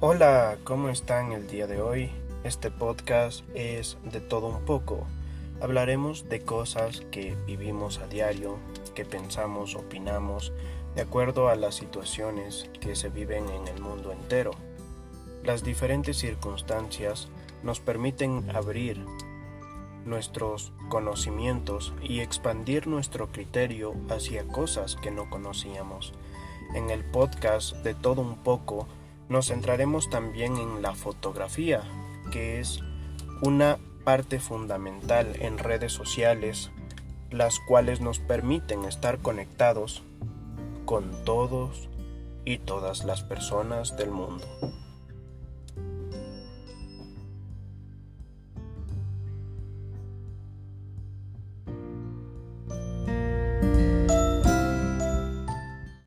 Hola, ¿cómo están el día de hoy? Este podcast es de todo un poco. Hablaremos de cosas que vivimos a diario, que pensamos, opinamos, de acuerdo a las situaciones que se viven en el mundo entero. Las diferentes circunstancias nos permiten abrir nuestros conocimientos y expandir nuestro criterio hacia cosas que no conocíamos. En el podcast de todo un poco nos centraremos también en la fotografía, que es una parte fundamental en redes sociales, las cuales nos permiten estar conectados con todos y todas las personas del mundo.